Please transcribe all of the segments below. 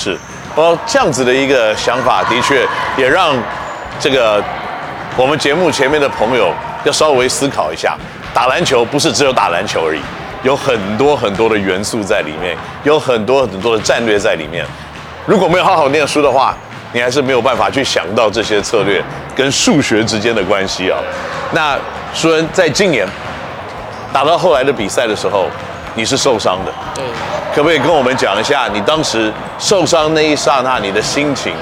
是，哦，这样子的一个想法，的确也让这个我们节目前面的朋友要稍微思考一下，打篮球不是只有打篮球而已，有很多很多的元素在里面，有很多很多的战略在里面。如果没有好好念书的话，你还是没有办法去想到这些策略跟数学之间的关系啊。那书恩在今年打到后来的比赛的时候，你是受伤的，对，可不可以跟我们讲一下你当时受伤那一刹那你的心情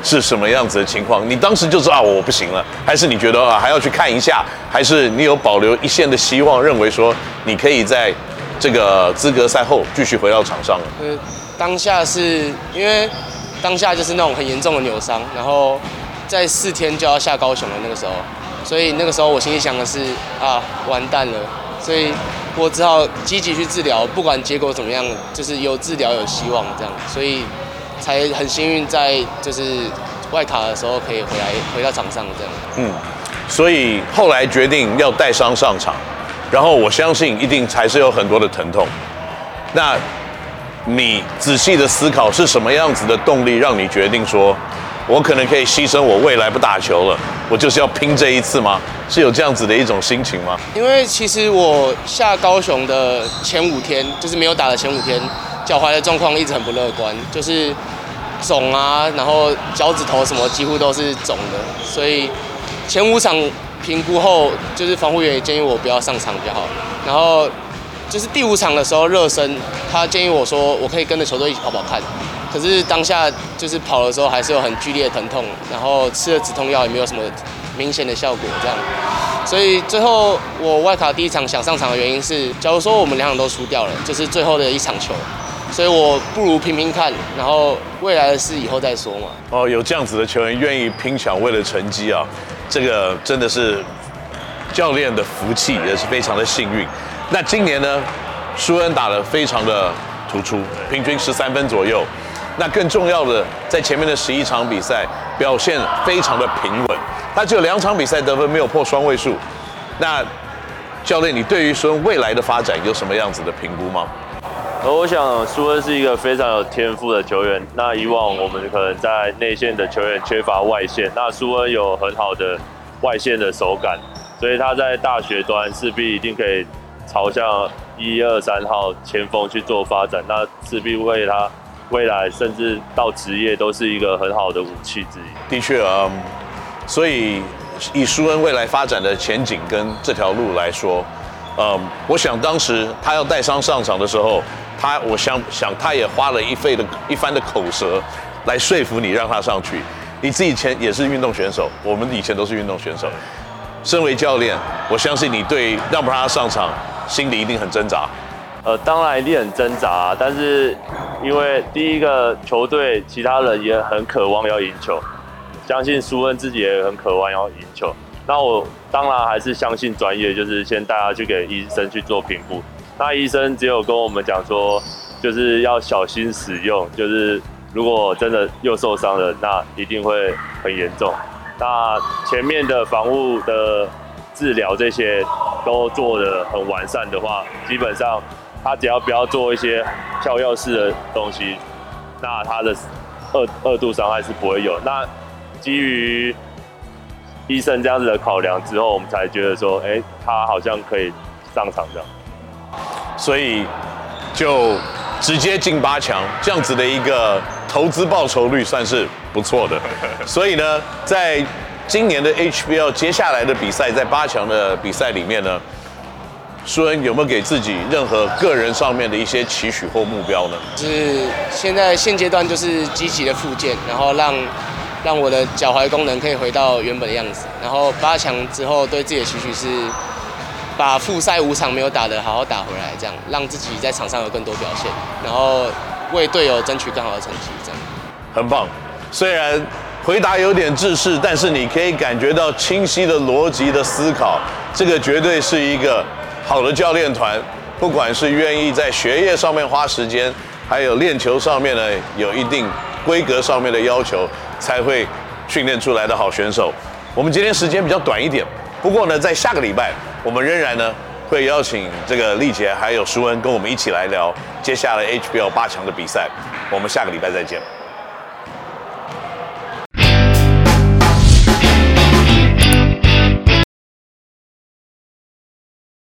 是什么样子的情况？你当时就知道我不行了，还是你觉得啊还要去看一下，还是你有保留一线的希望，认为说你可以在这个资格赛后继续回到场上？呃，当下是因为。当下就是那种很严重的扭伤，然后在四天就要下高雄了那个时候，所以那个时候我心里想的是啊，完蛋了，所以我只好积极去治疗，不管结果怎么样，就是有治疗有希望这样，所以才很幸运在就是外卡的时候可以回来回到场上这样。嗯，所以后来决定要带伤上场，然后我相信一定还是有很多的疼痛，那。你仔细的思考是什么样子的动力，让你决定说，我可能可以牺牲我未来不打球了，我就是要拼这一次吗？是有这样子的一种心情吗？因为其实我下高雄的前五天，就是没有打的前五天，脚踝的状况一直很不乐观，就是肿啊，然后脚趾头什么几乎都是肿的，所以前五场评估后，就是防护员也建议我不要上场比较好，然后。就是第五场的时候热身，他建议我说我可以跟着球队一起跑跑看。可是当下就是跑的时候还是有很剧烈的疼痛，然后吃了止痛药也没有什么明显的效果这样。所以最后我外卡第一场想上场的原因是，假如说我们两场都输掉了，就是最后的一场球，所以我不如拼拼看，然后未来的事以后再说嘛。哦，有这样子的球员愿意拼抢为了成绩啊，这个真的是教练的福气，也是非常的幸运。那今年呢，舒恩打得非常的突出，平均十三分左右。那更重要的，在前面的十一场比赛表现非常的平稳，他只有两场比赛得分没有破双位数。那教练，你对于书恩未来的发展有什么样子的评估吗？我想苏恩是一个非常有天赋的球员。那以往我们可能在内线的球员缺乏外线，那苏恩有很好的外线的手感，所以他在大学端势必一定可以。朝向一二三号前锋去做发展，那势必为他未来甚至到职业都是一个很好的武器之一。的确啊，所以以舒恩未来发展的前景跟这条路来说，嗯，我想当时他要带伤上场的时候，他我想想他也花了一费的一番的口舌来说服你让他上去。你自己以前也是运动选手，我们以前都是运动选手。身为教练，我相信你对让不让他上场，心里一定很挣扎。呃，当然一定很挣扎，但是因为第一个球队其他人也很渴望要赢球，相信苏恩自己也很渴望要赢球。那我当然还是相信专业，就是先带他去给医生去做评估。那医生只有跟我们讲说，就是要小心使用，就是如果真的又受伤了，那一定会很严重。那前面的防护的治疗这些都做得很完善的话，基本上他只要不要做一些跳跃式的东西，那他的二二度伤害是不会有。那基于医生这样子的考量之后，我们才觉得说，哎、欸，他好像可以上场这样。所以就直接进八强，这样子的一个投资报酬率算是不错的，所以呢，在今年的 HBL 接下来的比赛，在八强的比赛里面呢，书恩有没有给自己任何个人上面的一些期许或目标呢？就是现在现阶段就是积极的复健，然后让让我的脚踝功能可以回到原本的样子，然后八强之后对自己的期许是把复赛五场没有打的好好打回来，这样让自己在场上有更多表现，然后为队友争取更好的成绩，这样。很棒，虽然回答有点制式，但是你可以感觉到清晰的逻辑的思考，这个绝对是一个好的教练团。不管是愿意在学业上面花时间，还有练球上面呢，有一定规格上面的要求，才会训练出来的好选手。我们今天时间比较短一点，不过呢，在下个礼拜，我们仍然呢会邀请这个力杰还有舒恩跟我们一起来聊接下来 HBL 八强的比赛。我们下个礼拜再见。